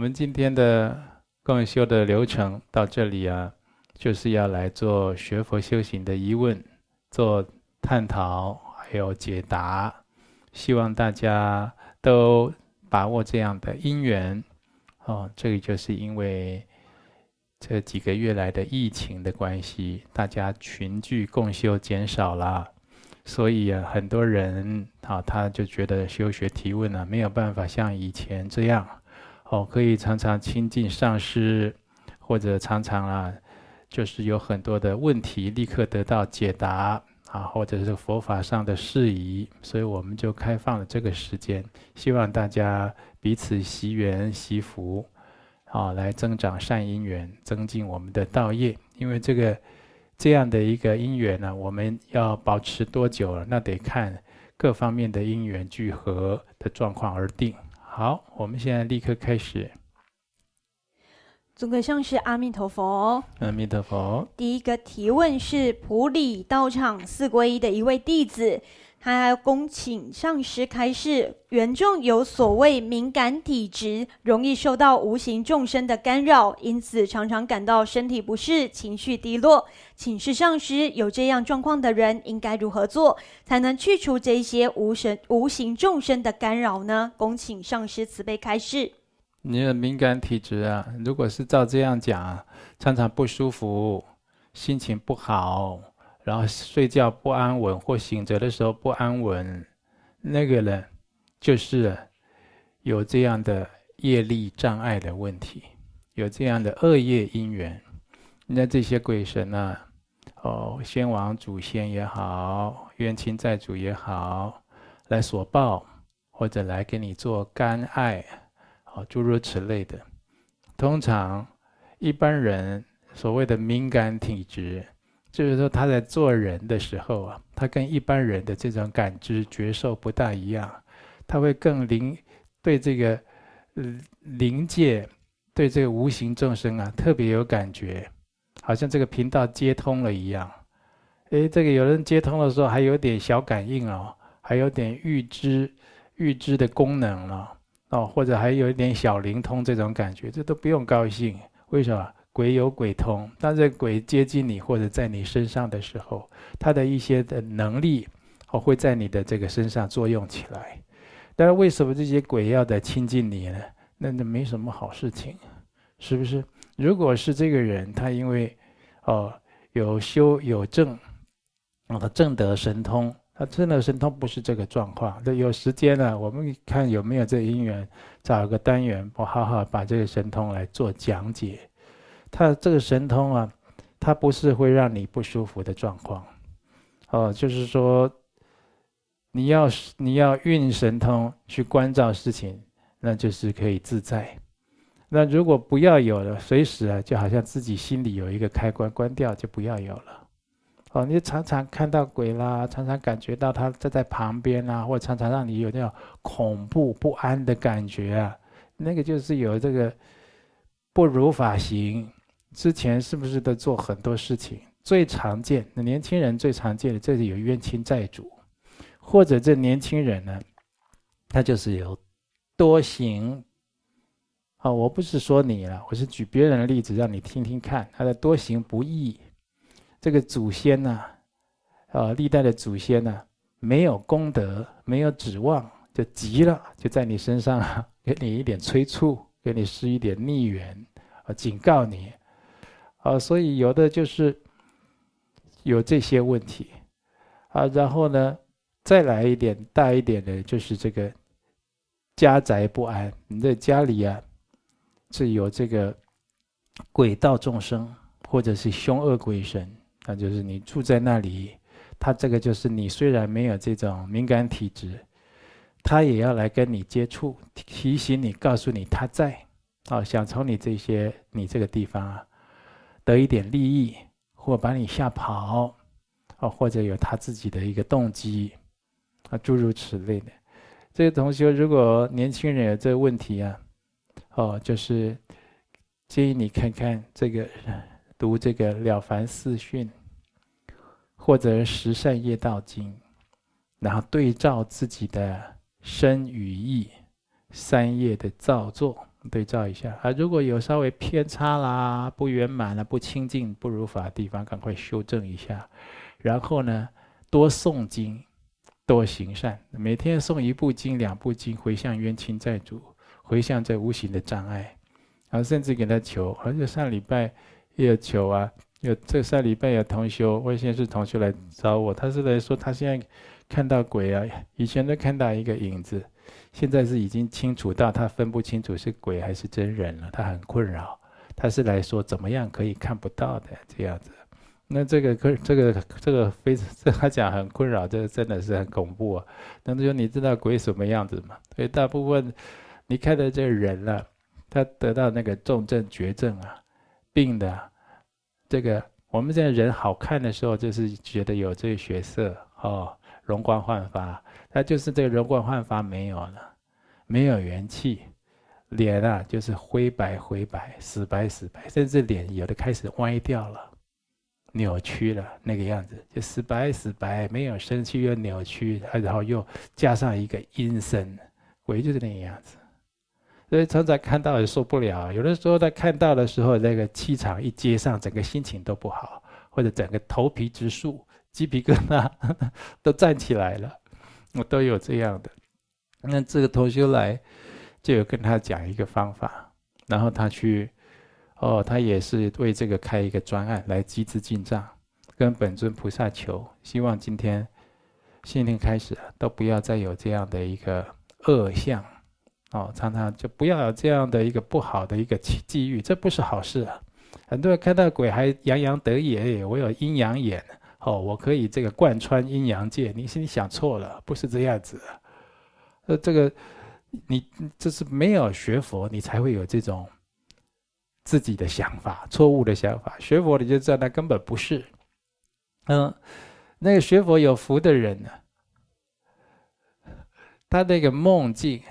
我们今天的共修的流程到这里啊，就是要来做学佛修行的疑问，做探讨，还有解答。希望大家都把握这样的因缘。哦，这个就是因为这几个月来的疫情的关系，大家群聚共修减少了。所以啊，很多人啊，他就觉得修学提问啊，没有办法像以前这样，哦，可以常常亲近上师，或者常常啊，就是有很多的问题立刻得到解答啊，或者是佛法上的事宜，所以我们就开放了这个时间，希望大家彼此惜缘惜福，啊，来增长善因缘，增进我们的道业，因为这个。这样的一个因缘呢，我们要保持多久了？那得看各方面的因缘聚合的状况而定。好，我们现在立刻开始。尊贵上是阿弥陀佛。阿弥陀佛。第一个提问是普里道场四皈依的一位弟子。他还要恭请上师开示，缘众有所谓敏感体质，容易受到无形众生的干扰，因此常常感到身体不适、情绪低落。请示上师，有这样状况的人应该如何做，才能去除这些无神无形众生的干扰呢？恭请上师慈悲开示。你的敏感体质啊，如果是照这样讲，常常不舒服，心情不好。然后睡觉不安稳，或醒着的时候不安稳，那个呢，就是有这样的业力障碍的问题，有这样的恶业因缘。那这些鬼神啊，哦，先王祖先也好，冤亲债主也好，来索报，或者来给你做干碍，哦，诸如此类的。通常一般人所谓的敏感体质。就是说，他在做人的时候啊，他跟一般人的这种感知觉受不大一样，他会更灵，对这个灵界，对这个无形众生啊特别有感觉，好像这个频道接通了一样。诶，这个有人接通的时候还有点小感应哦，还有点预知预知的功能了哦，或者还有一点小灵通这种感觉，这都不用高兴，为什么？鬼有鬼通，当这鬼接近你或者在你身上的时候，他的一些的能力哦会在你的这个身上作用起来。但是为什么这些鬼要在亲近你呢？那那没什么好事情，是不是？如果是这个人，他因为哦有修有正，哦他正得神通，他正得神通不是这个状况。那有时间呢，我们看有没有这个因缘，找个单元，我好好把这个神通来做讲解。他这个神通啊，他不是会让你不舒服的状况，哦，就是说，你要你要运神通去关照事情，那就是可以自在。那如果不要有了，随时啊，就好像自己心里有一个开关，关掉就不要有了。哦，你常常看到鬼啦，常常感觉到他站在旁边啊，或常常让你有那种恐怖不安的感觉啊，那个就是有这个不如法行。之前是不是都做很多事情？最常见的年轻人最常见的，这里有冤亲债主，或者这年轻人呢，他就是有多行。啊，我不是说你了，我是举别人的例子让你听听看，他的多行不义。这个祖先呢，啊，历代的祖先呢，没有功德，没有指望，就急了，就在你身上给你一点催促，给你施一点逆缘，啊，警告你。啊，所以有的就是有这些问题，啊，然后呢，再来一点大一点的，就是这个家宅不安。你在家里啊，是有这个鬼道众生，或者是凶恶鬼神，那就是你住在那里，他这个就是你虽然没有这种敏感体质，他也要来跟你接触，提醒你，告诉你他在，啊，想从你这些你这个地方啊。得一点利益，或把你吓跑，啊，或者有他自己的一个动机，啊，诸如此类的。这个同学，如果年轻人有这个问题啊，哦，就是建议你看看这个，读这个《了凡四训》，或者《十善业道经》，然后对照自己的身语意三业的造作，对照一下啊，如果有稍微偏差啦、不圆满啦、不清净、不如法的地方，赶快修正一下。然后呢，多诵经，多行善，每天诵一部经、两部经，回向冤亲债主，回向这无形的障碍，然后甚至给他求。而且上礼拜也有求啊，有这上礼拜有同修，外县市同修来找我，他是来说他现在看到鬼啊，以前都看到一个影子。现在是已经清楚到他分不清楚是鬼还是真人了，他很困扰。他是来说怎么样可以看不到的这样子。那这个可这个这个非 这他讲很困扰，这个真的是很恐怖啊。那就说你知道鬼什么样子吗？所以大部分你看到这个人了，他得到那个重症绝症啊，病的这个我们现在人好看的时候，就是觉得有这个血色哦，容光焕发。他就是这个容光焕发没有了，没有元气，脸啊就是灰白灰白，死白死白，甚至脸有的开始歪掉了，扭曲了那个样子，就死白死白，没有生气又扭曲，然后又加上一个阴森，鬼就是那个样子，所以常常看到也受不了。有的时候他看到的时候，那个气场一接上，整个心情都不好，或者整个头皮直竖，鸡皮疙瘩 都站起来了。我都有这样的，那这个同修来，就有跟他讲一个方法，然后他去，哦，他也是为这个开一个专案来积资进账，跟本尊菩萨求，希望今天，新年开始都不要再有这样的一个恶相，哦，常常就不要有这样的一个不好的一个机遇，这不是好事啊。很多人看到鬼还洋洋得意，哎，我有阴阳眼。哦，我可以这个贯穿阴阳界，你是你想错了，不是这样子。呃，这个你这是没有学佛，你才会有这种自己的想法，错误的想法。学佛你就知道，那根本不是。嗯，那个学佛有福的人呢，他那个梦境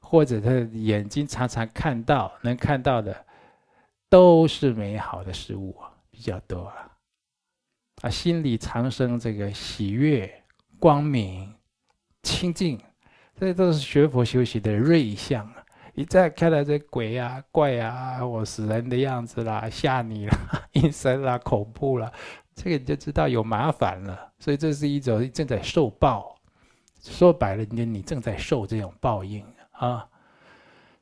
或者他眼睛常常看到，能看到的都是美好的事物比较多啊。啊，心里常生这个喜悦、光明、清净，这都是学佛修习的瑞相啊！一再看到这鬼啊、怪啊，我死人的样子啦，吓你啦，阴森啦，恐怖啦，这个你就知道有麻烦了。所以这是一种正在受报，说白了，你你正在受这种报应啊！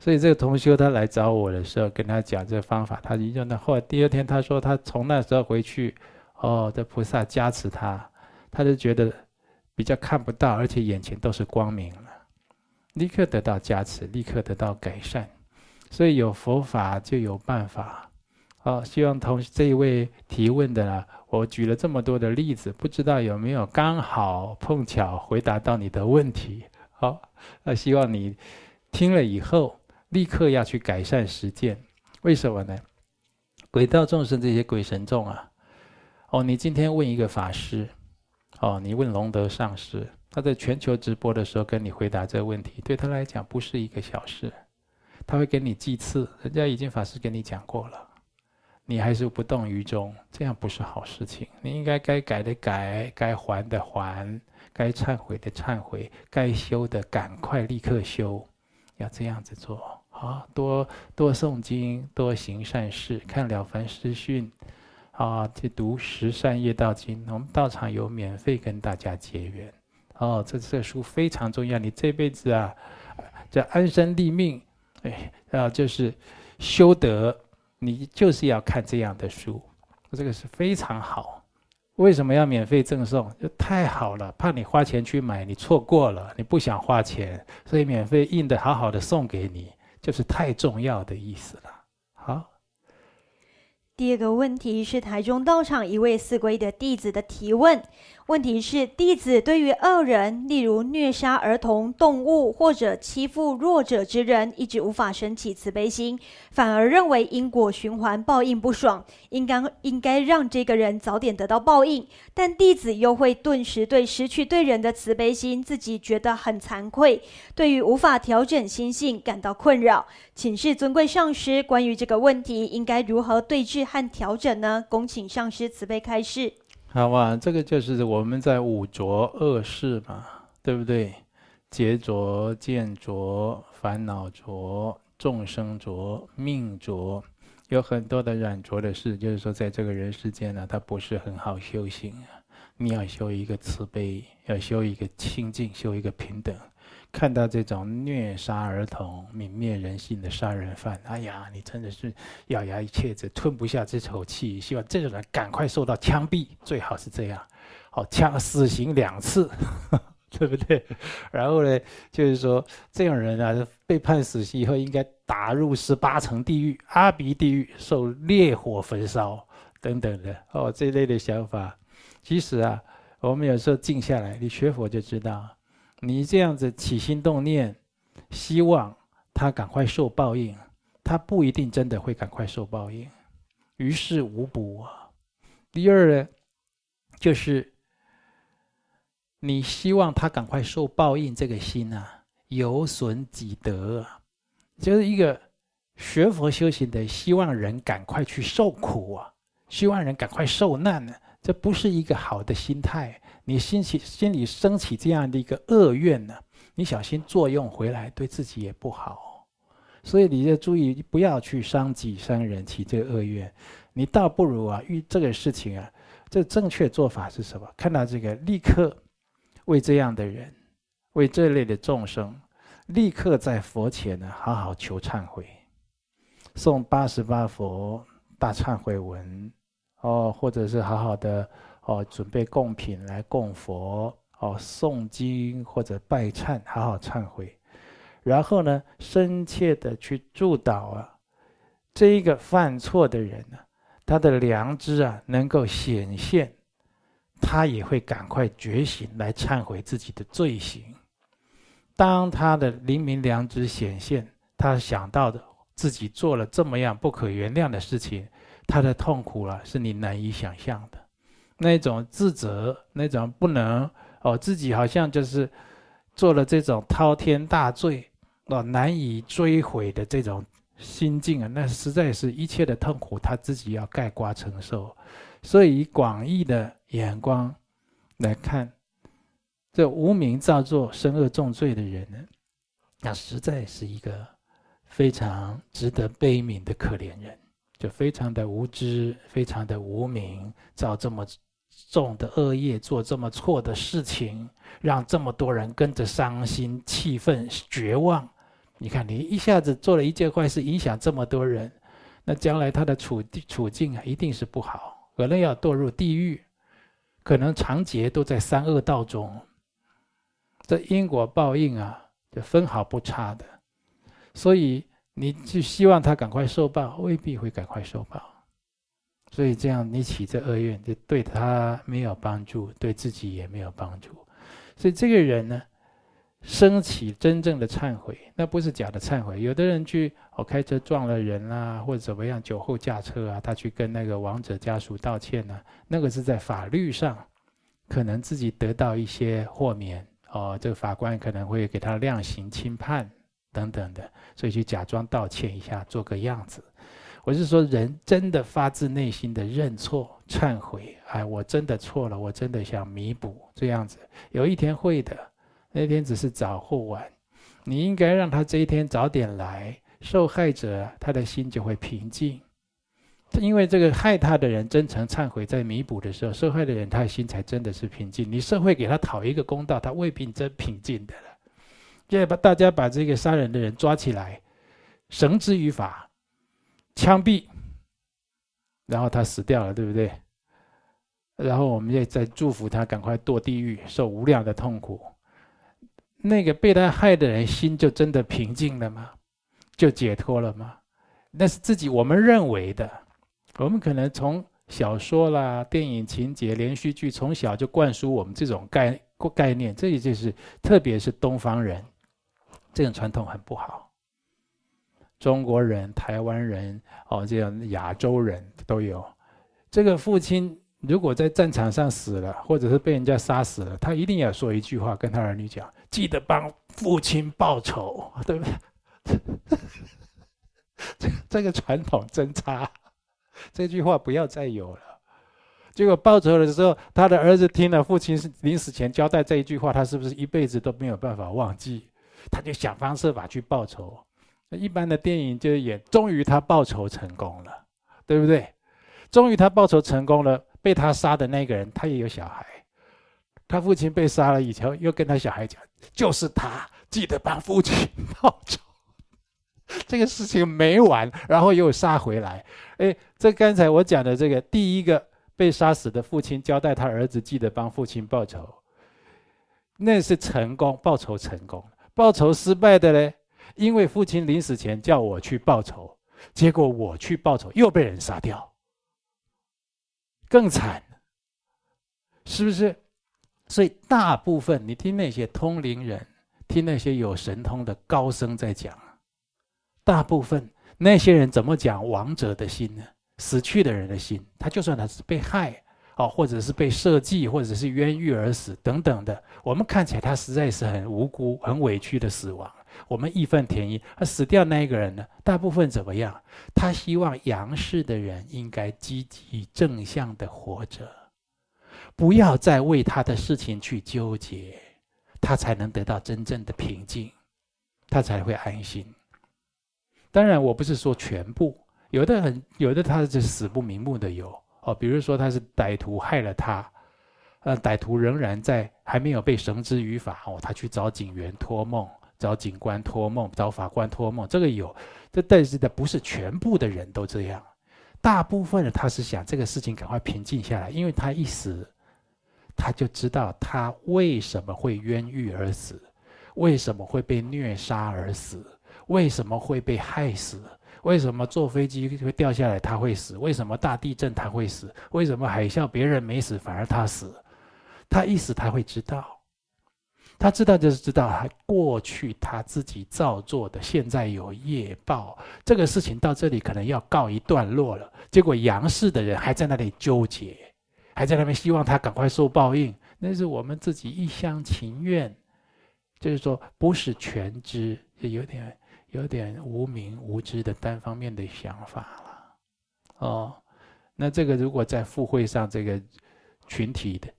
所以这个同修他来找我的时候，跟他讲这个方法，他一用那后来第二天他说他从那时候回去。哦，这菩萨加持他，他就觉得比较看不到，而且眼前都是光明了，立刻得到加持，立刻得到改善。所以有佛法就有办法。好，希望同这一位提问的啦，我举了这么多的例子，不知道有没有刚好碰巧回答到你的问题。好，那希望你听了以后立刻要去改善实践。为什么呢？鬼道众生这些鬼神众啊。哦，你今天问一个法师，哦，你问龙德上师，他在全球直播的时候跟你回答这个问题，对他来讲不是一个小事，他会给你记次，人家已经法师跟你讲过了，你还是不动于衷，这样不是好事情。你应该该改的改，该还的还，该忏悔的忏悔，该修的赶快立刻修，要这样子做。好，多多诵经，多行善事，看了凡四训。啊，去读《十善业道经》，我们道场有免费跟大家结缘。哦，这这书非常重要，你这辈子啊，这安身立命，哎，啊，就是修德，你就是要看这样的书，这个是非常好。为什么要免费赠送？就太好了，怕你花钱去买，你错过了，你不想花钱，所以免费印的好好的送给你，就是太重要的意思了。第二个问题是台中道场一位四皈的弟子的提问。问题是：弟子对于恶人，例如虐杀儿童、动物或者欺负弱者之人，一直无法升起慈悲心，反而认为因果循环、报应不爽，应该应该让这个人早点得到报应。但弟子又会顿时对失去对人的慈悲心，自己觉得很惭愧，对于无法调整心性感到困扰。请示尊贵上师，关于这个问题应该如何对治和调整呢？恭请上师慈悲开示。好吧，这个就是我们在五浊恶世嘛，对不对？劫浊、见浊、烦恼浊、众生浊，命浊，有很多的染浊的事。就是说，在这个人世间呢，他不是很好修行。你要修一个慈悲，要修一个清净，修一个平等。看到这种虐杀儿童、泯灭人性的杀人犯，哎呀，你真的是咬牙切齿，吞不下这口气。希望这种人赶快受到枪毙，最好是这样。好，枪死刑两次，对不对？然后呢，就是说这种人啊，被判死刑以后，应该打入十八层地狱、阿鼻地狱，受烈火焚烧等等的。哦，这类的想法，其实啊，我们有时候静下来，你学佛就知道。你这样子起心动念，希望他赶快受报应，他不一定真的会赶快受报应，于事无补啊。第二呢，就是你希望他赶快受报应，这个心啊，有损己德，就是一个学佛修行的，希望人赶快去受苦啊，希望人赶快受难呢，这不是一个好的心态。你心起心里升起这样的一个恶愿呢，你小心作用回来，对自己也不好。所以你就注意不要去伤己伤人，起这个恶愿。你倒不如啊，遇这个事情啊，这正确做法是什么？看到这个，立刻为这样的人，为这类的众生，立刻在佛前呢，好好求忏悔，诵八十八佛大忏悔文，哦，或者是好好的。哦，准备供品来供佛，哦，诵经或者拜忏，好好忏悔，然后呢，深切的去祝祷啊，这一个犯错的人呢，他的良知啊能够显现，他也会赶快觉醒来忏悔自己的罪行。当他的灵明良知显现，他想到的自己做了这么样不可原谅的事情，他的痛苦啊，是你难以想象的。那种自责，那种不能哦，自己好像就是做了这种滔天大罪哦，难以追悔的这种心境啊，那实在是一切的痛苦，他自己要盖瓜承受。所以以广义的眼光来看，这无明造作生恶重罪的人呢，那实在是一个非常值得悲悯的可怜人，就非常的无知，非常的无明，造这么。重的恶业，做这么错的事情，让这么多人跟着伤心、气愤、绝望。你看，你一下子做了一件坏事，影响这么多人，那将来他的处处境，一定是不好，可能要堕入地狱，可能长劫都在三恶道中。这因果报应啊，就分毫不差的。所以，你就希望他赶快受报，未必会赶快受报。所以这样，你起这恶愿，就对他没有帮助，对自己也没有帮助。所以这个人呢，升起真正的忏悔，那不是假的忏悔。有的人去哦，开车撞了人啦、啊，或者怎么样，酒后驾车啊，他去跟那个亡者家属道歉呢、啊，那个是在法律上可能自己得到一些豁免哦，这个法官可能会给他量刑轻判等等的，所以去假装道歉一下，做个样子。我是说，人真的发自内心的认错、忏悔，哎，我真的错了，我真的想弥补，这样子，有一天会的，那天只是早或晚，你应该让他这一天早点来，受害者他的心就会平静，因为这个害他的人真诚忏悔，在弥补的时候，受害的人他的心才真的是平静。你社会给他讨一个公道，他未必真平静的了。现在把大家把这个杀人的人抓起来，绳之于法。枪毙，然后他死掉了，对不对？然后我们也在祝福他赶快堕地狱，受无量的痛苦。那个被他害的人心就真的平静了吗？就解脱了吗？那是自己我们认为的。我们可能从小说啦、电影情节、连续剧，从小就灌输我们这种概概念。这也就是，特别是东方人，这种传统很不好。中国人、台湾人哦，这样亚洲人都有。这个父亲如果在战场上死了，或者是被人家杀死了，他一定要说一句话，跟他儿女讲：记得帮父亲报仇，对不对？这 这个传统真差，这句话不要再有了。结果报仇的时候，他的儿子听了父亲临死前交代这一句话，他是不是一辈子都没有办法忘记？他就想方设法去报仇。一般的电影就是演，终于他报仇成功了，对不对？终于他报仇成功了，被他杀的那个人他也有小孩，他父亲被杀了以后，又跟他小孩讲，就是他，记得帮父亲 报仇。这个事情没完，然后又杀回来。哎，这刚才我讲的这个第一个被杀死的父亲交代他儿子记得帮父亲报仇，那是成功，报仇成功。报仇失败的嘞，因为父亲临死前叫我去报仇，结果我去报仇又被人杀掉，更惨，是不是？所以大部分你听那些通灵人，听那些有神通的高僧在讲。大部分那些人怎么讲亡者的心呢？死去的人的心，他就算他是被害哦，或者是被设计，或者是冤狱而死等等的，我们看起来他实在是很无辜、很委屈的死亡，我们义愤填膺。而死掉那一个人呢？大部分怎么样？他希望阳世的人应该积极正向的活着，不要再为他的事情去纠结，他才能得到真正的平静，他才会安心。当然，我不是说全部，有的很，有的他是死不瞑目的有哦。比如说他是歹徒害了他，呃，歹徒仍然在还没有被绳之于法哦，他去找警员托梦，找警官托梦，找法官托梦，这个有。这但是的不是全部的人都这样，大部分的他是想这个事情赶快平静下来，因为他一死，他就知道他为什么会冤狱而死，为什么会被虐杀而死。为什么会被害死？为什么坐飞机会掉下来他会死？为什么大地震他会死？为什么海啸别人没死反而他死？他一死他会知道，他知道就是知道他过去他自己造作的，现在有业报，这个事情到这里可能要告一段落了。结果杨氏的人还在那里纠结，还在那边希望他赶快受报应，那是我们自己一厢情愿，就是说不是全知，就有点。有点无明无知的单方面的想法了，哦，那这个如果在附会上这个群体的，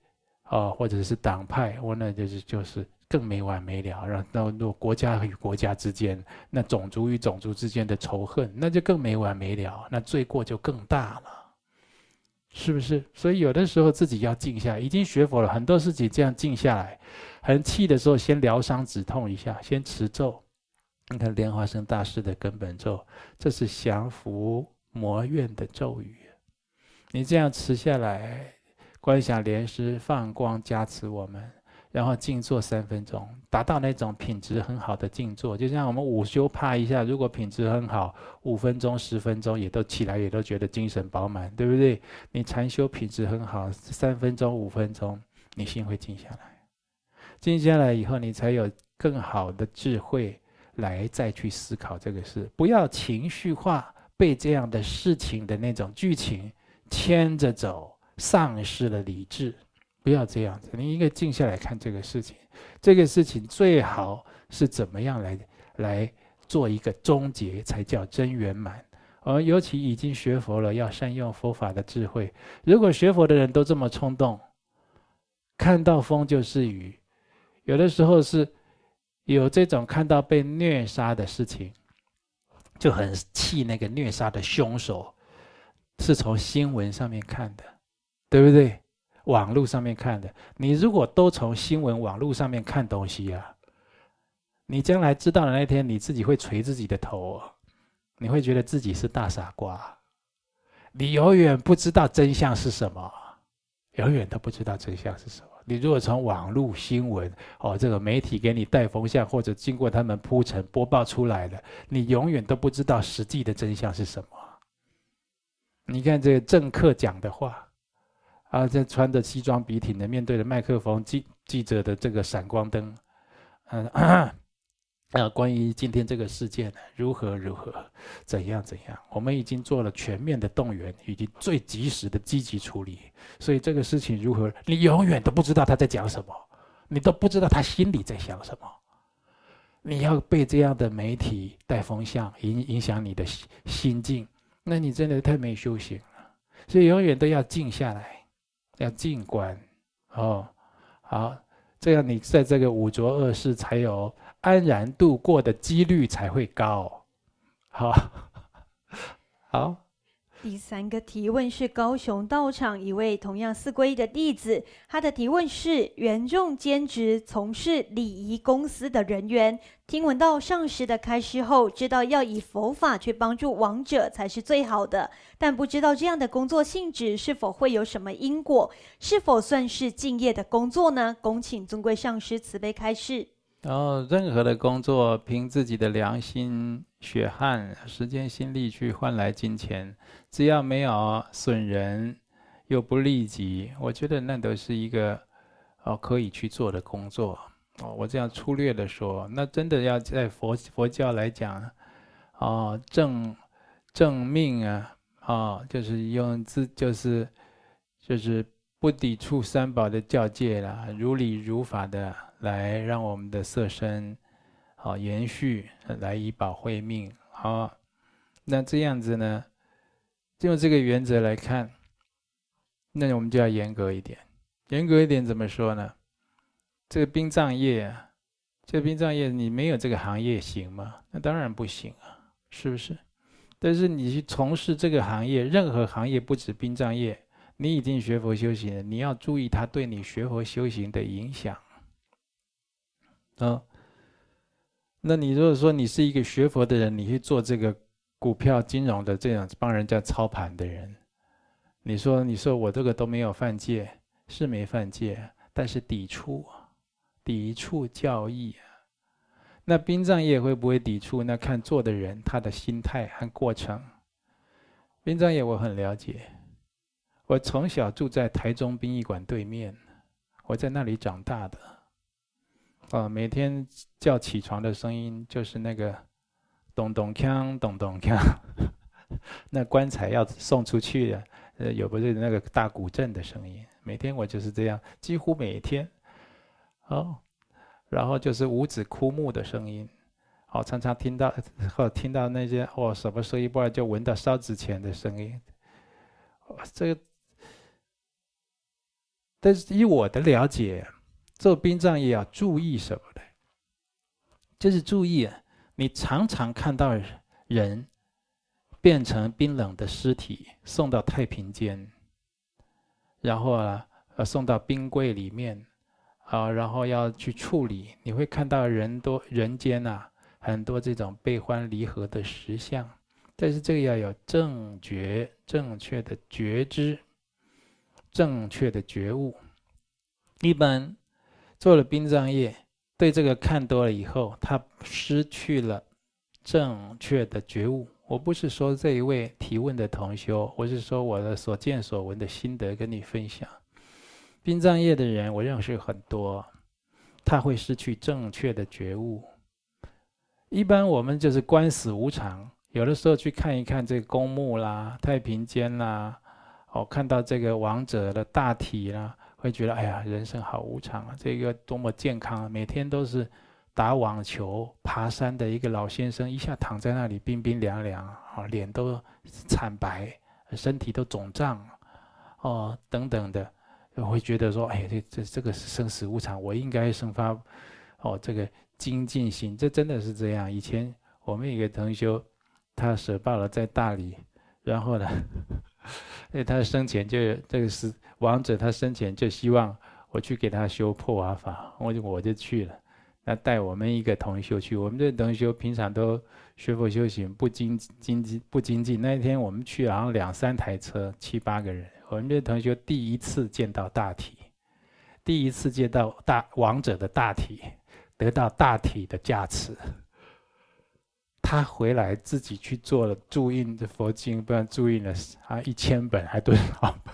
哦，或者是党派，我那就是就是更没完没了。然后那那国家与国家之间，那种族与种族之间的仇恨，那就更没完没了，那罪过就更大了，是不是？所以有的时候自己要静下来，已经学佛了很多事情，这样静下来，很气的时候，先疗伤止痛一下，先持咒。你看莲花生大师的根本咒，这是降伏魔怨的咒语。你这样持下来，观想莲师放光加持我们，然后静坐三分钟，达到那种品质很好的静坐。就像我们午休趴一下，如果品质很好，五分钟、十分钟也都起来，也都觉得精神饱满，对不对？你禅修品质很好，三分钟、五分钟，你心会静下来。静下来以后，你才有更好的智慧。来再去思考这个事，不要情绪化，被这样的事情的那种剧情牵着走，丧失了理智。不要这样子，你应该静下来看这个事情。这个事情最好是怎么样来来做一个终结，才叫真圆满。而尤其已经学佛了，要善用佛法的智慧。如果学佛的人都这么冲动，看到风就是雨，有的时候是。有这种看到被虐杀的事情，就很气那个虐杀的凶手，是从新闻上面看的，对不对？网络上面看的。你如果都从新闻、网络上面看东西啊，你将来知道的那天，你自己会捶自己的头，你会觉得自己是大傻瓜，你永远不知道真相是什么，永远都不知道真相是什么。你如果从网络新闻哦，这个媒体给你带风向，或者经过他们铺陈播报出来的，你永远都不知道实际的真相是什么。你看这个政客讲的话，啊，这穿着西装笔挺的，面对着麦克风记记者的这个闪光灯，嗯。啊，关于今天这个事件如何如何，怎样怎样，我们已经做了全面的动员，以及最及时的积极处理。所以这个事情如何，你永远都不知道他在讲什么，你都不知道他心里在想什么。你要被这样的媒体带风向，影影响你的心境，那你真的太没修行了。所以永远都要静下来，要静观哦。好，这样你在这个五浊恶世才有。安然度过的几率才会高，好，好。第三个提问是高雄道场一位同样四皈依的弟子，他的提问是：原众兼职从事礼仪公司的人员，听闻到上师的开示后，知道要以佛法去帮助亡者才是最好的，但不知道这样的工作性质是否会有什么因果，是否算是敬业的工作呢？恭请尊贵上师慈悲开示。然后，任何的工作，凭自己的良心、血汗、时间、心力去换来金钱，只要没有损人，又不利己，我觉得那都是一个哦可以去做的工作。哦，我这样粗略的说，那真的要在佛佛教来讲，哦，正正命啊，哦，就是用自就是就是不抵触三宝的教戒啦，如理如法的。来让我们的色身好延续，来以保慧命。好，那这样子呢？就用这个原则来看，那我们就要严格一点。严格一点怎么说呢？这个殡葬业啊，这个殡葬业你没有这个行业行吗？那当然不行啊，是不是？但是你去从事这个行业，任何行业不止殡葬业，你已经学佛修行了，你要注意它对你学佛修行的影响。啊、哦，那你如果说你是一个学佛的人，你去做这个股票金融的这样帮人家操盘的人，你说你说我这个都没有犯戒，是没犯戒，但是抵触，抵触教义。那殡葬业会不会抵触？那看做的人他的心态和过程。殡葬业我很了解，我从小住在台中殡仪馆对面，我在那里长大的。啊，每天叫起床的声音就是那个咚咚锵，咚咚锵，那棺材要送出去的，呃，有不是那个大鼓阵的声音。每天我就是这样，几乎每天。哦，然后就是五指枯木的声音，哦，常常听到或听到那些哦什么声音，不然就闻到烧纸钱的声音。哦，这个，但是以我的了解。做殡葬业要注意什么呢？就是注意啊，你常常看到人变成冰冷的尸体送到太平间，然后啊，呃，送到冰柜里面，啊，然后要去处理，你会看到人多人间啊很多这种悲欢离合的实相，但是这个要有正觉、正确的觉知、正确的觉悟，一般。做了殡葬业，对这个看多了以后，他失去了正确的觉悟。我不是说这一位提问的同修，我是说我的所见所闻的心得跟你分享。殡葬业的人，我认识很多，他会失去正确的觉悟。一般我们就是观死无常，有的时候去看一看这个公墓啦、太平间啦，哦，看到这个亡者的大体啦。会觉得哎呀，人生好无常啊！这个多么健康啊，每天都是打网球、爬山的一个老先生，一下躺在那里冰冰凉凉啊，脸都惨白，身体都肿胀，哦，等等的，会觉得说，哎，这这这个是生死无常，我应该生发哦这个精进心，这真的是这样。以前我们一个同修，他舍报了在大理，然后呢，因为他生前就这个是。王者他生前就希望我去给他修破瓦法，我就我就去了。那带我们一个同修去，我们这同修平常都学佛修行，不精精进不精进。那一天我们去好像两三台车，七八个人。我们这同修第一次见到大体，第一次见到大王者的大体，得到大体的加持。他回来自己去做了注印的佛经，不然注印了啊一千本还多少本？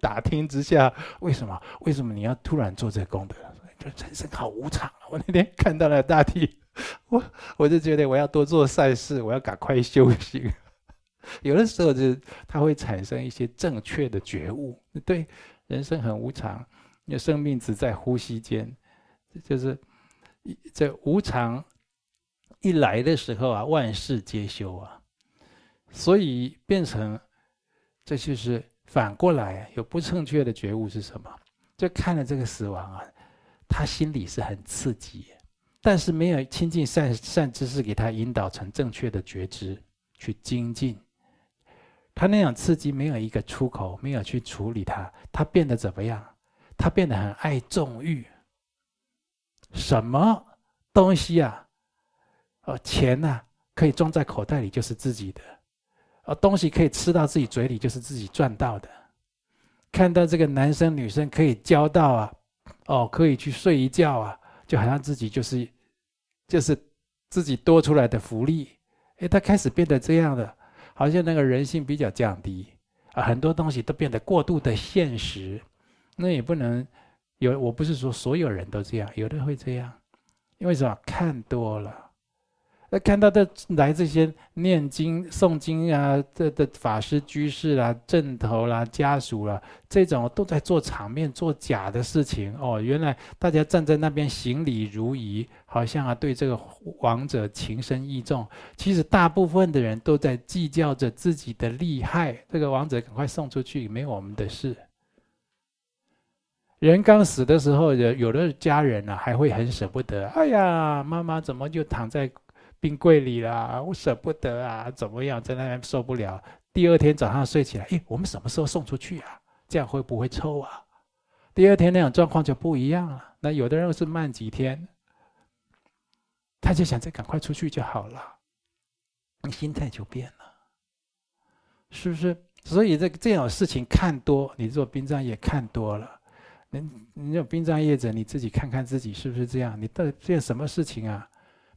打听之下，为什么？为什么你要突然做这个功德？说人生好无常啊。我那天看到了大体，我我就觉得我要多做善事，我要赶快修行。有的时候就他会产生一些正确的觉悟，对，人生很无常，因为生命只在呼吸间，就是这无常一来的时候啊，万事皆休啊，所以变成这就是。反过来，有不正确的觉悟是什么？就看了这个死亡啊，他心里是很刺激，但是没有亲近善善知识给他引导成正确的觉知，去精进。他那样刺激没有一个出口，没有去处理它，他变得怎么样？他变得很爱纵欲。什么东西啊？哦，钱呐、可以装在口袋里就是自己的；哦，东西可以吃到自己嘴里就是自己赚到的。看到这个男生女生可以交到啊，哦，可以去睡一觉啊，就好像自己就是，就是自己多出来的福利。哎，他开始变得这样的。好像那个人性比较降低啊，很多东西都变得过度的现实，那也不能有。我不是说所有人都这样，有的会这样，因为什么？看多了。那看到的来这些念经、诵经啊，这的法师、居士啦、正头啦、家属啦，这种都在做场面、做假的事情哦。原来大家站在那边行礼如仪，好像啊对这个王者情深意重。其实大部分的人都在计较着自己的利害，这个王者赶快送出去，没有我们的事。人刚死的时候，有有的家人啊还会很舍不得。哎呀，妈妈怎么就躺在？冰柜里啦，我舍不得啊，怎么样，在那边受不了。第二天早上睡起来，诶，我们什么时候送出去啊？这样会不会臭啊？第二天那种状况就不一样了。那有的人是慢几天，他就想着赶快出去就好了，你心态就变了，是不是？所以这这种事情看多，你做殡葬业看多了，你你这种殡葬业者，你自己看看自己是不是这样？你到底这什么事情啊？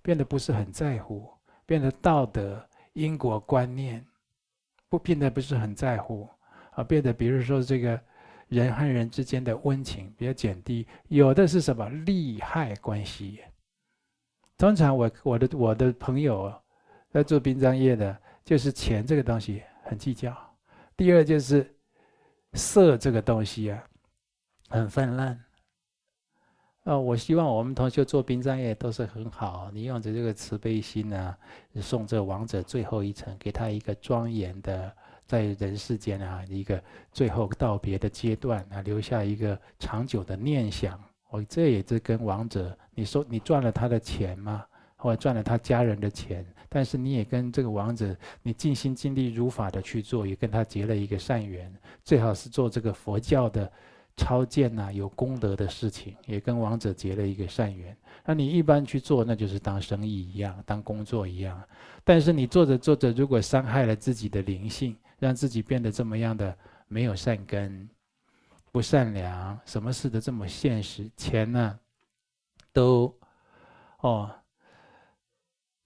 变得不是很在乎，变得道德因果观念不变得不是很在乎啊，变得比如说这个人和人之间的温情比较减低，有的是什么利害关系。通常我我的我的朋友在做殡葬业的，就是钱这个东西很计较，第二就是色这个东西啊很泛滥。呃，我希望我们同学做殡葬业都是很好。你用着这个慈悲心呢、送这亡者最后一程，给他一个庄严的在人世间啊一个最后道别的阶段啊，留下一个长久的念想。我这也是跟亡者，你说你赚了他的钱吗？或者赚了他家人的钱？但是你也跟这个亡者，你尽心尽力如法的去做，也跟他结了一个善缘。最好是做这个佛教的。超荐呐，有功德的事情，也跟王者结了一个善缘。那你一般去做，那就是当生意一样，当工作一样。但是你做着做着，如果伤害了自己的灵性，让自己变得这么样的没有善根、不善良，什么事都这么现实，钱呢，都哦，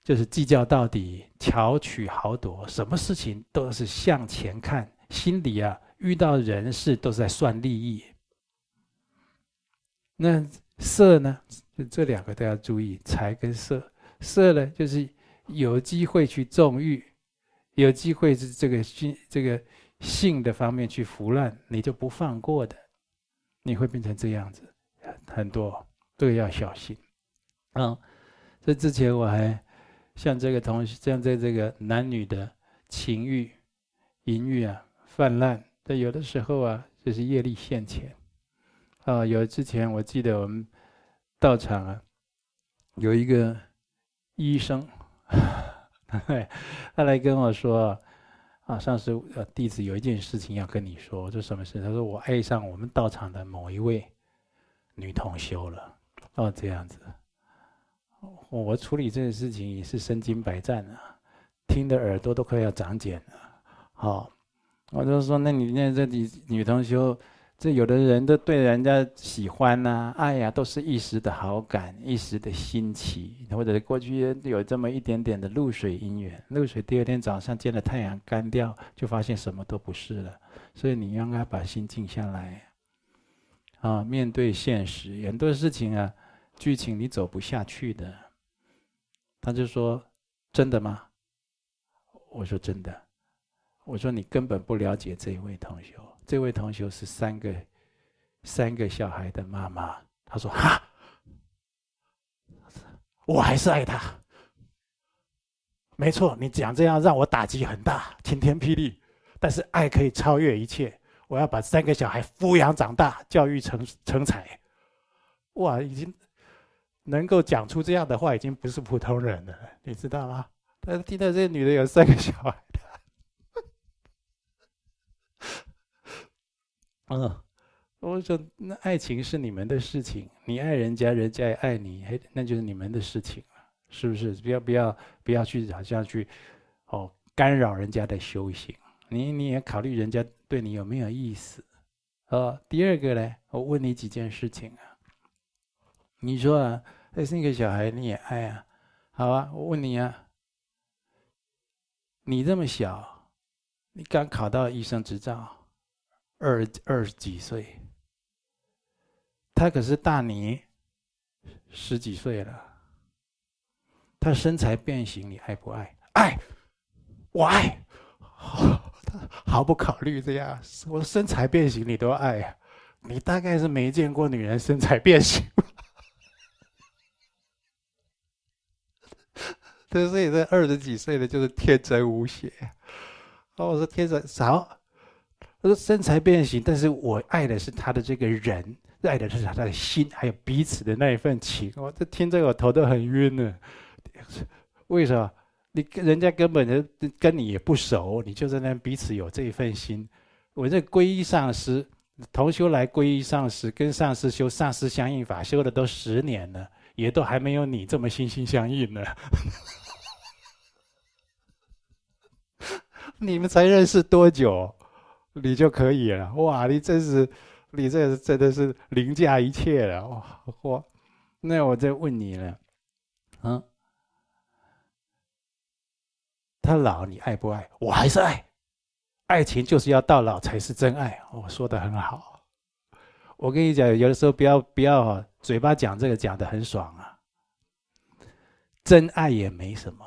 就是计较到底，巧取豪夺，什么事情都是向前看，心里啊，遇到人事都是在算利益。那色呢？就这两个都要注意，财跟色。色呢，就是有机会去纵欲，有机会是这个性这个性的方面去腐烂，你就不放过的，你会变成这样子。很多都要小心。嗯，这之前我还像这个同学，像在这个男女的情欲、淫欲啊泛滥，但有的时候啊，就是业力现前。啊，有之前我记得我们道场啊，有一个医生，他来跟我说，啊，上师呃弟子有一件事情要跟你说，这什么事？他说我爱上我们道场的某一位女同修了。哦，这样子，我处理这件事情也是身经百战啊，听的耳朵都快要长茧了。好，我就说，那你那这女女同修。这有的人都对人家喜欢呐、啊，哎呀，都是一时的好感，一时的新奇，或者过去有这么一点点的露水姻缘，露水第二天早上见了太阳干掉，就发现什么都不是了。所以你应该把心静下来，啊，面对现实，很多事情啊，剧情你走不下去的。他就说：“真的吗？”我说：“真的。”我说：“你根本不了解这一位同学。”这位同学是三个三个小孩的妈妈。她说：“哈，我还是爱他。没错，你讲这样让我打击很大，晴天霹雳。但是爱可以超越一切。我要把三个小孩抚养长大，教育成成才。哇，已经能够讲出这样的话，已经不是普通人了，你知道吗？但是听到这个女的有三个小孩嗯，我说那爱情是你们的事情，你爱人家，人家也爱你，嘿，那就是你们的事情了，是不是？不要不要不要去好像去哦干扰人家的修行，你你也考虑人家对你有没有意思。哦，第二个呢，我问你几件事情啊。你说啊，那个小孩，你也爱啊？好啊，我问你啊，你这么小，你刚考到医生执照，二二十几岁，他可是大你十几岁了，他身材变形，你爱不爱？爱，我爱。他 毫不考虑这样，我身材变形你都爱？你大概是没见过女人身材变形。对，所以这二十几岁的就是天真无邪。哦，我说天真少，我说身材变形，但是我爱的是他的这个人，爱的是他的心，还有彼此的那一份情。我这听这个我头都很晕呢。为什么？你跟人家根本就跟你也不熟，你就在那彼此有这一份心。我这皈依上师，同修来皈依上师，跟上师修上师相应法，修了都十年了，也都还没有你这么心心相印呢。你们才认识多久，你就可以了？哇，你真是，你这真的是凌驾一切了哇！我，那我再问你了，嗯？他老，你爱不爱？我还是爱。爱情就是要到老才是真爱。我说的很好。我跟你讲，有的时候不要不要嘴巴讲这个讲的很爽啊。真爱也没什么，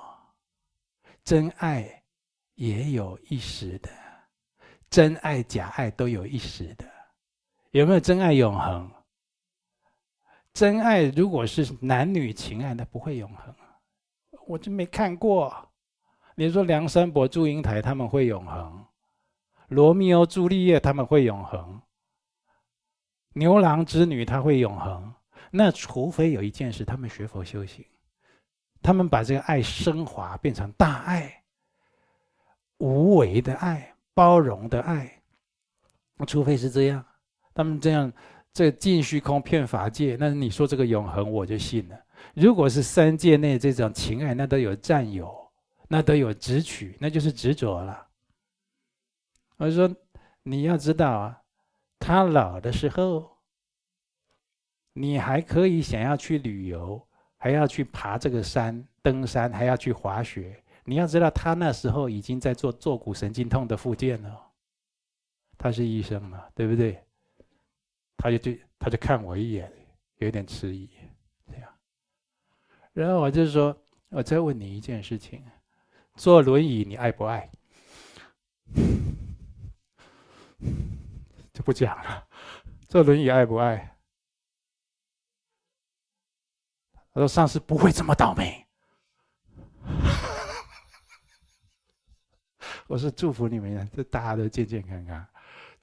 真爱也有一时的，真爱假爱都有一时的。有没有真爱永恒？真爱如果是男女情爱，那不会永恒。我就没看过。你说梁山伯、祝英台他们会永恒，罗密欧、朱丽叶他们会永恒，牛郎织女他会永恒，那除非有一件事，他们学佛修行，他们把这个爱升华变成大爱、无为的爱、包容的爱，除非是这样，他们这样这尽虚空遍法界，那你说这个永恒我就信了。如果是三界内这种情爱，那都有占有。那都有执取，那就是执着了。我说，你要知道啊，他老的时候，你还可以想要去旅游，还要去爬这个山、登山，还要去滑雪。你要知道，他那时候已经在做坐骨神经痛的复健了。他是医生嘛，对不对？他就对，他就看我一眼，有点迟疑，这样。然后我就说，我再问你一件事情。坐轮椅你爱不爱？就不讲了。坐轮椅爱不爱？他说上司不会这么倒霉。我是祝福你们，这大家都健健康康。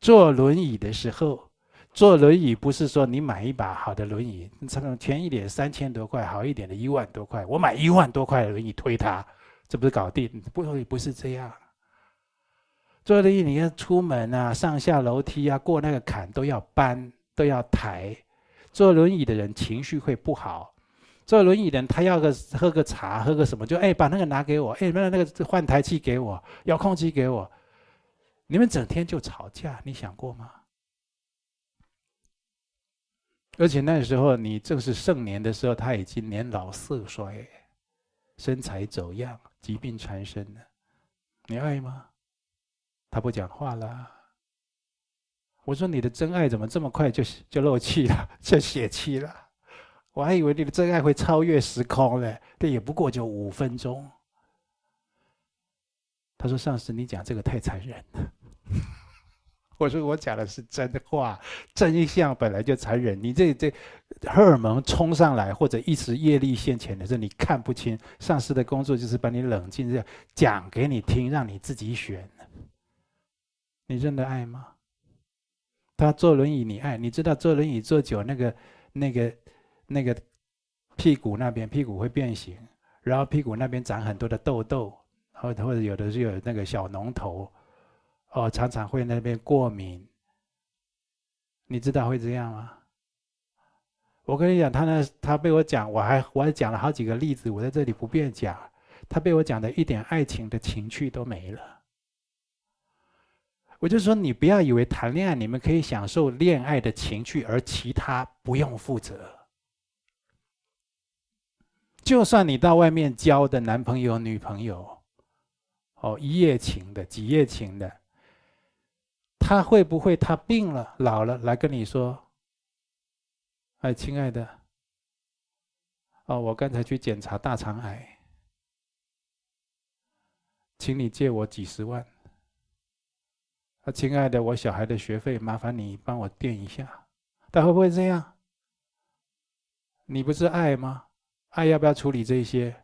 坐轮椅的时候，坐轮椅不是说你买一把好的轮椅，这种便宜点三千多块，好一点的一万多块，我买一万多块的轮椅推它。这不是搞定？不会不是这样。坐轮椅，你要出门啊，上下楼梯啊，过那个坎都要搬，都要抬。坐轮椅的人情绪会不好。坐轮椅的人，他要个喝个茶，喝个什么，就哎，把那个拿给我，哎，把那个换台器给我，遥控器给我。你们整天就吵架，你想过吗？而且那时候你正是盛年的时候，他已经年老色衰，身材走样。疾病缠身了，你爱吗？他不讲话了。我说你的真爱怎么这么快就就漏气了，就泄气了？我还以为你的真爱会超越时空呢，这也不过就五分钟。他说：“上师，你讲这个太残忍了。”我说我讲的是真话，真相本来就残忍。你这这荷尔蒙冲上来，或者一时业力现前的时候，你看不清。上师的工作就是把你冷静，这样讲给你听，让你自己选。你真的爱吗？他坐轮椅，你爱？你知道坐轮椅坐久，那个那个那个屁股那边屁股会变形，然后屁股那边长很多的痘痘，或或者有的是有那个小脓头，哦，常常会那边过敏。你知道会这样吗？我跟你讲，他那他被我讲，我还我还讲了好几个例子，我在这里不便讲。他被我讲的一点爱情的情趣都没了。我就说，你不要以为谈恋爱你们可以享受恋爱的情趣，而其他不用负责。就算你到外面交的男朋友、女朋友，哦，一夜情的、几夜情的。他会不会他病了老了来跟你说：“哎，亲爱的，哦，我刚才去检查大肠癌，请你借我几十万。啊，亲爱的，我小孩的学费麻烦你帮我垫一下。”他会不会这样？你不是爱吗？爱要不要处理这些？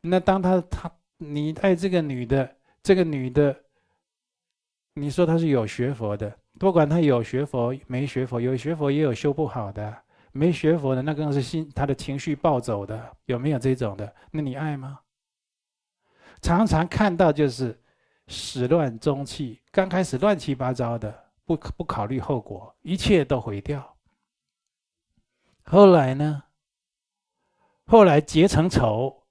那当他他你爱这个女的，这个女的。你说他是有学佛的，不管他有学佛没学佛，有学佛也有修不好的，没学佛的那更是心他的情绪暴走的，有没有这种的？那你爱吗？常常看到就是始乱终弃，刚开始乱七八糟的，不不考虑后果，一切都毁掉。后来呢？后来结成仇，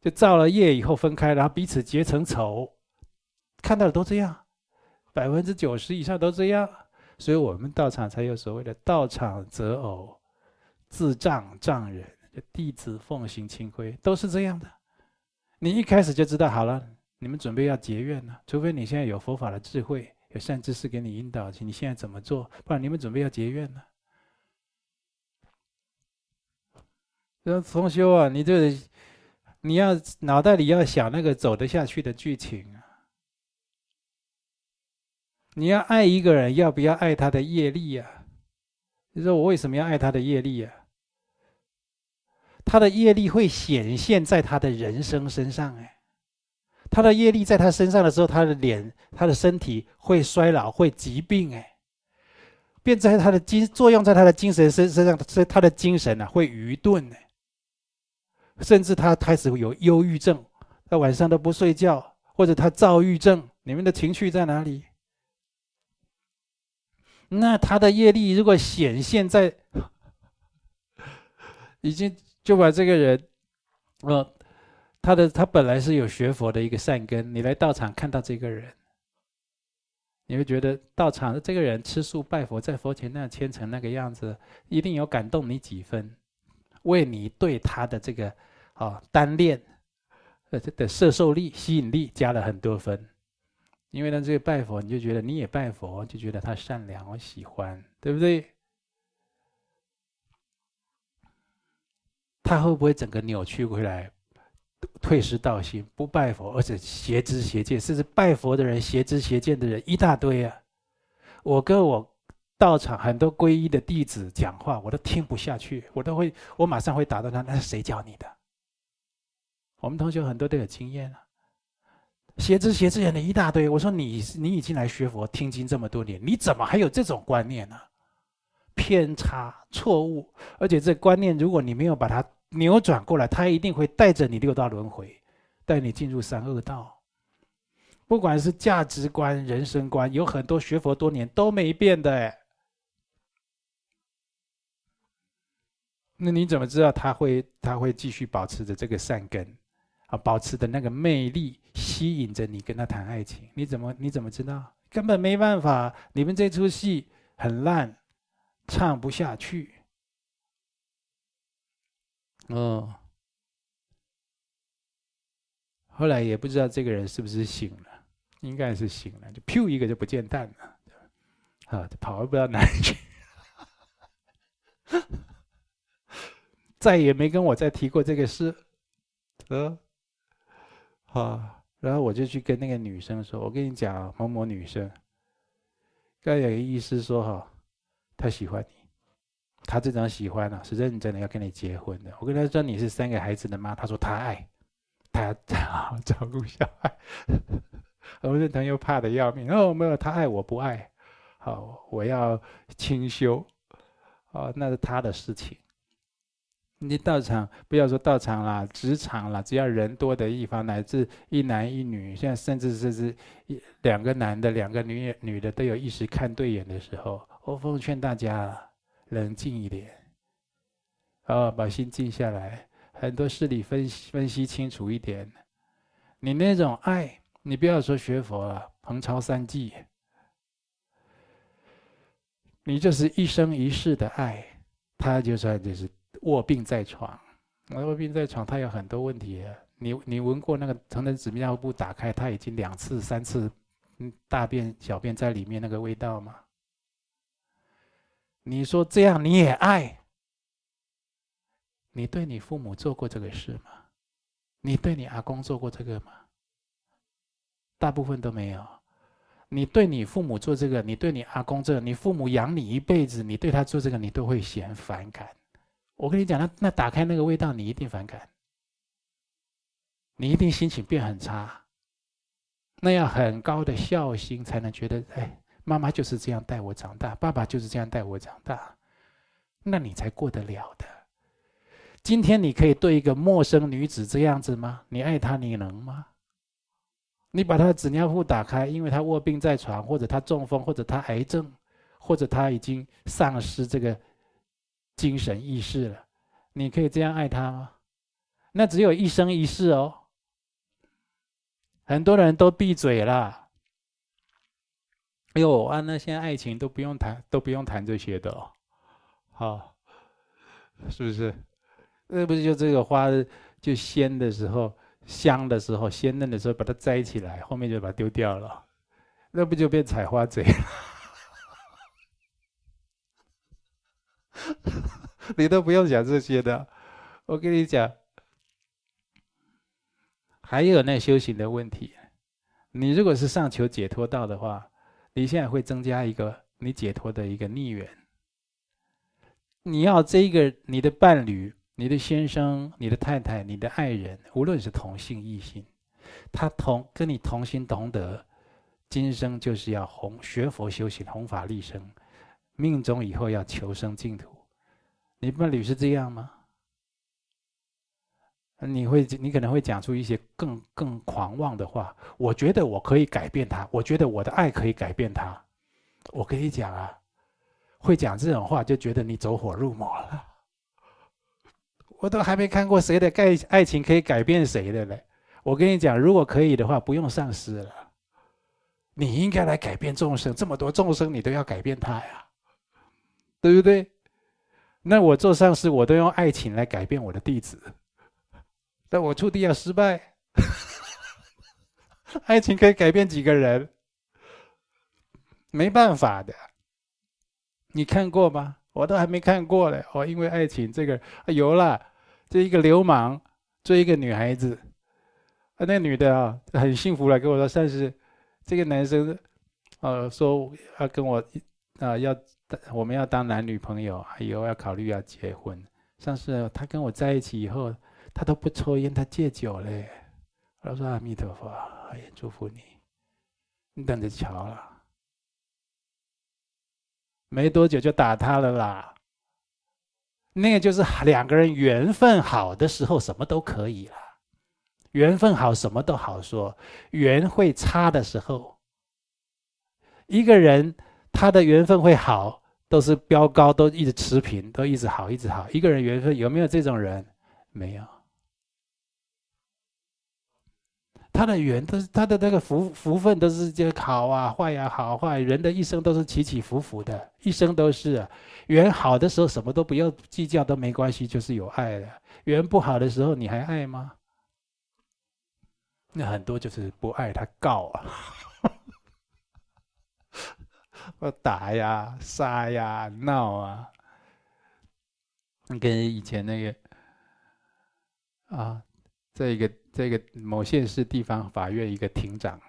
就造了业以后分开，然后彼此结成仇，看到的都这样。百分之九十以上都这样，所以我们道场才有所谓的“道场择偶，自障障人”，弟子奉行清规，都是这样的。你一开始就知道好了，你们准备要结怨了，除非你现在有佛法的智慧，有善知识给你引导，你现在怎么做？不然你们准备要结怨了。这重修啊，你这你要脑袋里要想那个走得下去的剧情啊。你要爱一个人，要不要爱他的业力呀？你说我为什么要爱他的业力呀？他的业力会显现在他的人生身上，哎，他的业力在他身上的时候，他的脸、他的身体会衰老、会疾病，哎，变在他的精作用在他的精神身身上，所以他的精神啊会愚钝，哎，甚至他开始有忧郁症，他晚上都不睡觉，或者他躁郁症。你们的情绪在哪里？那他的业力如果显现在，已经就把这个人，呃，他的他本来是有学佛的一个善根，你来道场看到这个人，你会觉得道场的这个人吃素拜佛，在佛前那样虔诚那个样子，一定有感动你几分，为你对他的这个啊单恋，呃这的摄受力、吸引力加了很多分。因为呢，这个拜佛，你就觉得你也拜佛，就觉得他善良，我喜欢，对不对？他会不会整个扭曲回来，退失道心，不拜佛，而且邪知邪见，甚至拜佛的人邪知邪见的人一大堆啊！我跟我道场很多皈依的弟子讲话，我都听不下去，我都会，我马上会打断他，那是谁教你的？我们同学很多都有经验啊。邪知邪见人的一大堆。我说你，你已经来学佛听经这么多年，你怎么还有这种观念呢？偏差、错误，而且这观念，如果你没有把它扭转过来，它一定会带着你六道轮回，带你进入三恶道。不管是价值观、人生观，有很多学佛多年都没变的哎。那你怎么知道他会他会继续保持着这个善根？啊，保持的那个魅力吸引着你跟他谈爱情，你怎么你怎么知道？根本没办法，你们这出戏很烂，唱不下去。哦，后来也不知道这个人是不是醒了，应该是醒了，就噗一个就不见蛋了，啊，跑不到哪里去，再也没跟我再提过这个事，呃。啊，然后我就去跟那个女生说：“我跟你讲，某某女生，刚有个意思说哈，她喜欢你，她这种喜欢呢、啊、是认真的要跟你结婚的。我跟她说你是三个孩子的妈，她说她爱，她要 照顾小孩。我认同又怕的要命，哦，没有，她爱我不爱，好，我要清修，哦，那是她的事情。你道场不要说道场啦，职场啦，只要人多的地方，乃至一男一女，现在甚至是是一两个男的、两个女女的都有意识看对眼的时候，我奉劝大家冷静一点，啊，把心静下来，很多事理分析分析清楚一点。你那种爱，你不要说学佛了，横超三季，你就是一生一世的爱，他就算就是。卧病在床，卧病在床，他有很多问题。你你闻过那个成人纸尿布打开，他已经两次三次，嗯大便小便在里面那个味道吗？你说这样你也爱？你对你父母做过这个事吗？你对你阿公做过这个吗？大部分都没有。你对你父母做这个，你对你阿公这个，你父母养你一辈子，你对他做这个，你都会嫌反感。我跟你讲，那那打开那个味道，你一定反感，你一定心情变很差。那要很高的孝心才能觉得，哎，妈妈就是这样带我长大，爸爸就是这样带我长大，那你才过得了的。今天你可以对一个陌生女子这样子吗？你爱她，你能吗？你把她的纸尿裤打开，因为她卧病在床，或者她中风，或者她癌症，或者她已经丧失这个。精神意识了，你可以这样爱他吗？那只有一生一世哦。很多人都闭嘴了。哎呦啊，那现在爱情都不用谈，都不用谈这些的哦。好，是不是？那不是就这个花就鲜的时候、香的时候、鲜嫩的时候，把它摘起来，后面就把它丢掉了，那不就变采花贼了？你都不用讲这些的，我跟你讲，还有那修行的问题。你如果是上求解脱道的话，你现在会增加一个你解脱的一个逆缘。你要这个你的伴侣、你的先生、你的太太、你的爱人，无论是同性异性，他同跟你同心同德，今生就是要弘学佛修行、弘法利生。命中以后要求生净土，你伴侣是这样吗？你会，你可能会讲出一些更更狂妄的话。我觉得我可以改变他，我觉得我的爱可以改变他。我跟你讲啊，会讲这种话就觉得你走火入魔了。我都还没看过谁的爱爱情可以改变谁的嘞。我跟你讲，如果可以的话，不用上师了。你应该来改变众生，这么多众生，你都要改变他呀。对不对？那我做上师，我都用爱情来改变我的弟子。但我出弟要失败，爱情可以改变几个人？没办法的。你看过吗？我都还没看过嘞。我因为爱情这个有了，这一个流氓追一个女孩子，啊，那女的啊很幸福了，跟我说上师，这个男生，呃，说要跟我啊要。我们要当男女朋友，以后要考虑要结婚。上次他跟我在一起以后，他都不抽烟，他戒酒嘞。我说阿弥陀佛，哎呀，祝福你，你等着瞧了。没多久就打他了啦。那个就是两个人缘分好的时候，什么都可以了。缘分好，什么都好说。缘会差的时候，一个人。他的缘分会好，都是飙高，都一直持平，都一直好，一直好。一个人缘分有没有这种人？没有。他的缘都是他的那个福福分都是这个好啊坏、啊、好坏，人的一生都是起起伏伏的，一生都是啊。缘好的时候什么都不要计较都没关系，就是有爱的。缘不好的时候你还爱吗？那很多就是不爱他告啊。我打呀、杀呀、闹啊，跟以前那个啊，这个这个某县市地方法院一个庭长，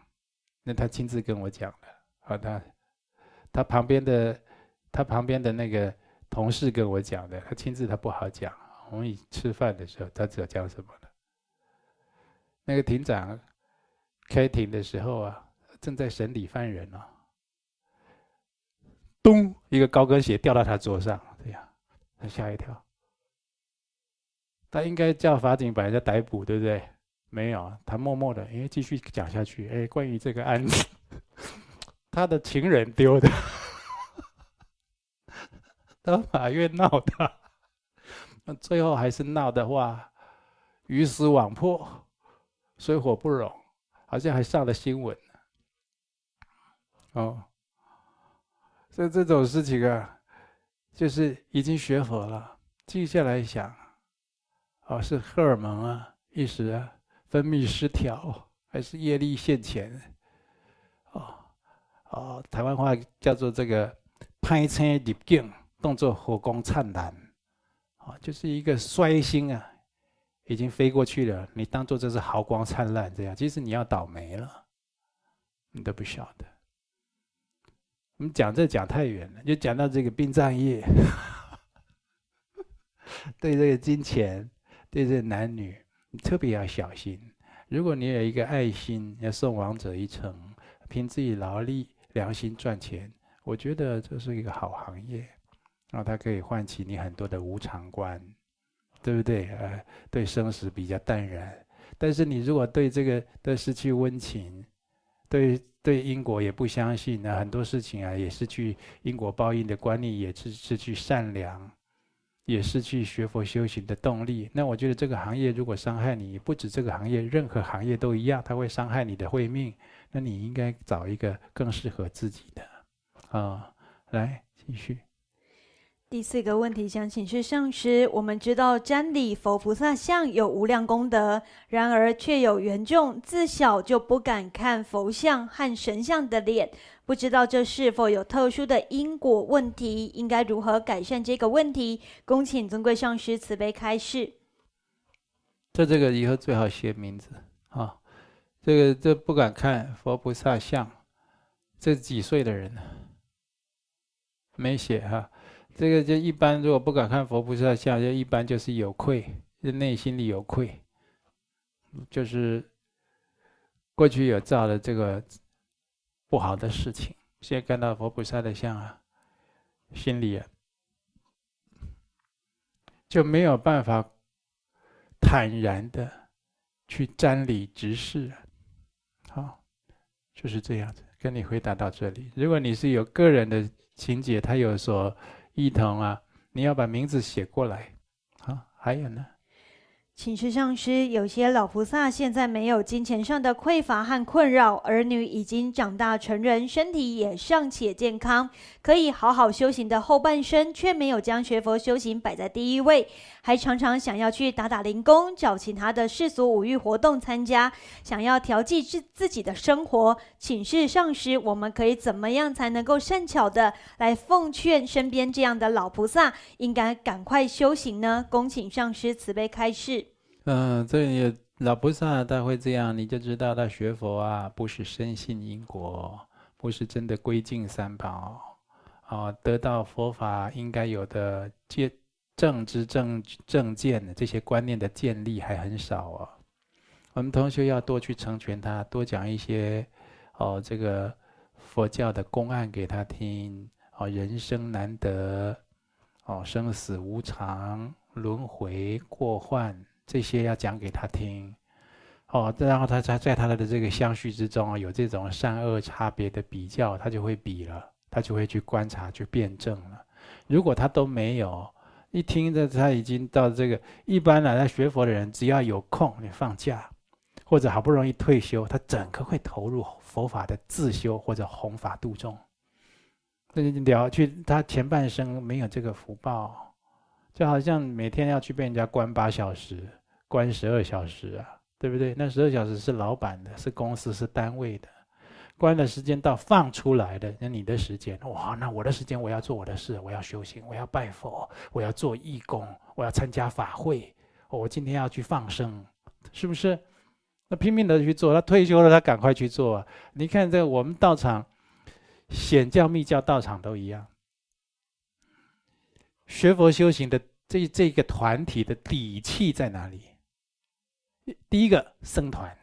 那他亲自跟我讲的啊，他他旁边的他旁边的那个同事跟我讲的，他亲自他不好讲。我们一吃饭的时候，他知道讲什么了。那个庭长开庭的时候啊，正在审理犯人呢、啊。咚！一个高跟鞋掉到他桌上，这样，他吓一跳。他应该叫法警把人家逮捕，对不对？没有，他默默的，哎继续讲下去。哎，关于这个案子，他的情人丢的，到法院闹他，那最后还是闹的话，鱼死网破，水火不容，好像还上了新闻。哦，这这种事情啊，就是已经学佛了，静下来想，哦，是荷尔蒙啊，一时啊。分泌失调，还是业力现前？哦哦，台湾话叫做这个“拍车入境”，动作火光灿烂，啊，就是一个衰星啊，已经飞过去了。你当做这是毫光灿烂这样，其实你要倒霉了，你都不晓得。我们讲这讲太远了，就讲到这个殡葬业，对这个金钱，对这男女。你特别要小心。如果你有一个爱心，要送亡者一程，凭自己劳力、良心赚钱，我觉得这是一个好行业。然后它可以唤起你很多的无常观，对不对？呃，对生死比较淡然。但是你如果对这个都失去温情，对对因果也不相信，呢很多事情啊，也是去因果报应的观念，也是失去善良。也失去学佛修行的动力。那我觉得这个行业如果伤害你，不止这个行业，任何行业都一样，它会伤害你的慧命。那你应该找一个更适合自己的。啊、来继续。第四个问题想请示上师：我们知道瞻礼佛菩萨像有无量功德，然而却有缘众自小就不敢看佛像和神像的脸。不知道这是否有特殊的因果问题？应该如何改善这个问题？恭请尊贵上师慈悲开示。这这个以后最好写名字啊！这个这不敢看佛菩萨像，这几岁的人呢没写哈？这个就一般，如果不敢看佛菩萨像，就一般就是有愧，就内心里有愧，就是过去有造的这个。不好的事情，现在看到佛菩萨的像啊，心里啊就没有办法坦然的去瞻礼直视。好，就是这样子。跟你回答到这里。如果你是有个人的情节，他有所一同啊，你要把名字写过来。啊，还有呢？请示上师，有些老菩萨现在没有金钱上的匮乏和困扰，儿女已经长大成人，身体也尚且健康，可以好好修行的后半生，却没有将学佛修行摆在第一位，还常常想要去打打零工，找其他的世俗五欲活动参加，想要调剂自自己的生活。请示上师，我们可以怎么样才能够善巧的来奉劝身边这样的老菩萨，应该赶快修行呢？恭请上师慈悲开示。嗯，这也老菩萨他会这样，你就知道他学佛啊，不是深信因果，不是真的归敬三宝，啊，得到佛法应该有的见正知正正见的这些观念的建立还很少啊。我们同学要多去成全他，多讲一些哦，这个佛教的公案给他听，哦，人生难得，哦，生死无常，轮回过患。这些要讲给他听，哦，然后他在在他的这个相续之中啊，有这种善恶差别的比较，他就会比了，他就会去观察、去辩证了。如果他都没有，一听着他已经到这个一般来学佛的人，只要有空，你放假或者好不容易退休，他整个会投入佛法的自修或者弘法度众。那就了去，他前半生没有这个福报，就好像每天要去被人家关八小时。关十二小时啊，对不对？那十二小时是老板的，是公司，是单位的。关的时间到放出来的，那你的时间，哇，那我的时间我要做我的事，我要修行，我要拜佛，我要做义工，我要参加法会，我今天要去放生，是不是？那拼命的去做，他退休了，他赶快去做。你看这我们道场，显教密教道场都一样，学佛修行的这这个团体的底气在哪里？第一个僧团，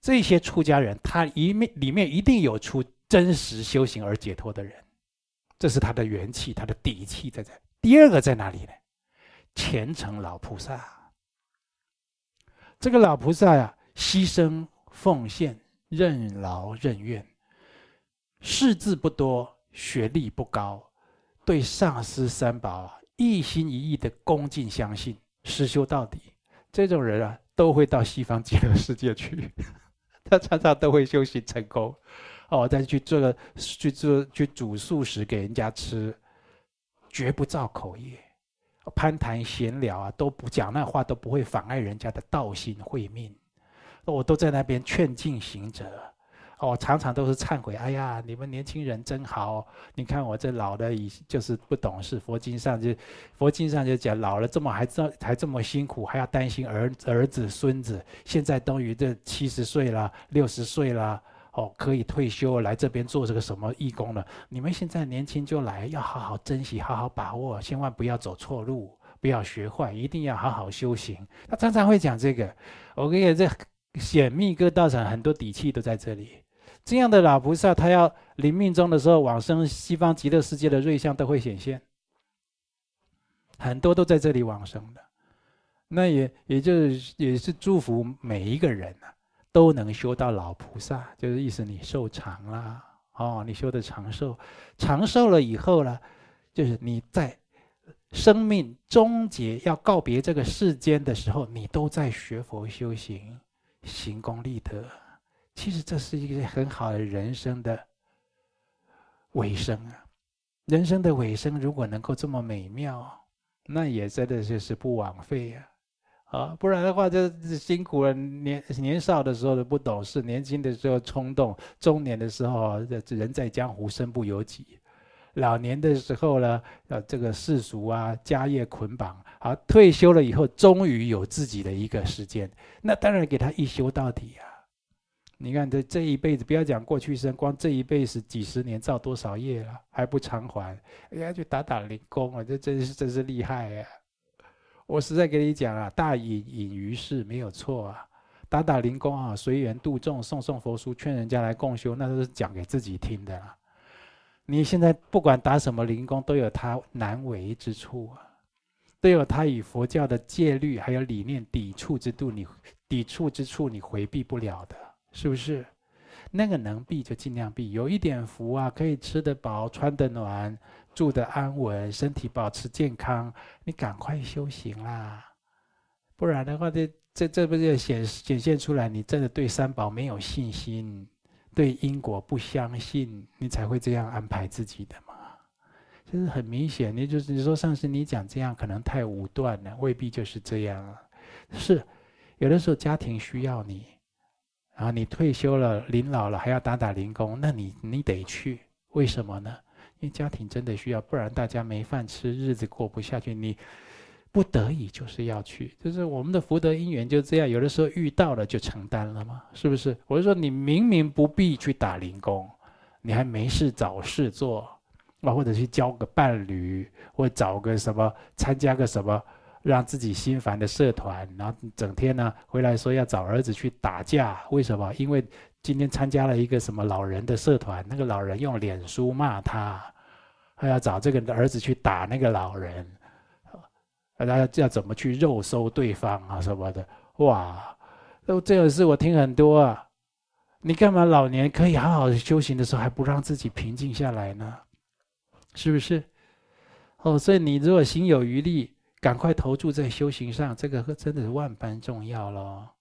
这些出家人，他一面里面一定有出真实修行而解脱的人，这是他的元气，他的底气在这。第二个在哪里呢？虔诚老菩萨。这个老菩萨呀，牺牲奉献，任劳任怨，识字不多，学历不高，对上师三宝啊，一心一意的恭敬相信，实修到底。这种人啊，都会到西方极乐世界去。他常常都会修行成功，哦，再去做个去做去煮素食给人家吃，绝不造口业，攀谈闲聊啊都不讲那话，都不会妨碍人家的道心慧命。我都在那边劝进行者，哦，常常都是忏悔，哎呀，你们年轻人真好，你看我这老的已就是不懂事，佛经上就佛经上就讲老了这么还这还这么辛苦，还要担心儿儿子孙子，现在等于这七十岁了，六十岁了，哦，可以退休来这边做这个什么义工了。你们现在年轻就来，要好好珍惜，好好把握，千万不要走错路，不要学坏，一定要好好修行。他常常会讲这个，我跟你讲这。显密各道场很多底气都在这里，这样的老菩萨，他要临命终的时候往生西方极乐世界的瑞相都会显现，很多都在这里往生的，那也也就是也是祝福每一个人啊，都能修到老菩萨，就是意思你寿长啦，哦，你修的长寿，长寿了以后呢，就是你在生命终结要告别这个世间的时候，你都在学佛修行。行功立德，其实这是一个很好的人生的尾声啊！人生的尾声如果能够这么美妙，那也真的就是不枉费呀！啊，不然的话就辛苦了。年年少的时候的不懂事，年轻的时候冲动，中年的时候人在江湖身不由己，老年的时候呢，呃，这个世俗啊，家业捆绑。好，退休了以后，终于有自己的一个时间，那当然给他一修到底啊！你看这这一辈子，不要讲过去生，光这一辈子几十年造多少业了，还不偿还？哎呀，就打打零工啊，这真是真是厉害呀！我实在跟你讲啊，大隐隐于市没有错啊，打打零工啊，随缘度众，送送佛书，劝人家来共修，那都是讲给自己听的啦。你现在不管打什么零工，都有它难为之处啊。都有他与佛教的戒律还有理念抵触之度，你抵触之处你回避不了的，是不是？那个能避就尽量避，有一点福啊，可以吃得饱、穿得暖、住得安稳、身体保持健康，你赶快修行啦！不然的话，这这这不就显显现出来，你真的对三宝没有信心，对因果不相信，你才会这样安排自己的嘛。就是很明显，你就是你说上次你讲这样可能太武断了，未必就是这样啊。是，有的时候家庭需要你，然后你退休了、临老了还要打打零工，那你你得去，为什么呢？因为家庭真的需要，不然大家没饭吃，日子过不下去，你不得已就是要去。就是我们的福德因缘就这样，有的时候遇到了就承担了嘛，是不是？我就说你明明不必去打零工，你还没事找事做。啊或者去交个伴侣，或找个什么，参加个什么让自己心烦的社团，然后整天呢回来说要找儿子去打架，为什么？因为今天参加了一个什么老人的社团，那个老人用脸书骂他，还要找这个儿子去打那个老人，大家要怎么去肉搜对方啊什么的？哇，都这个事我听很多啊。你干嘛老年可以好好修行的时候，还不让自己平静下来呢？是不是？哦，所以你如果心有余力，赶快投注在修行上，这个真的是万般重要喽。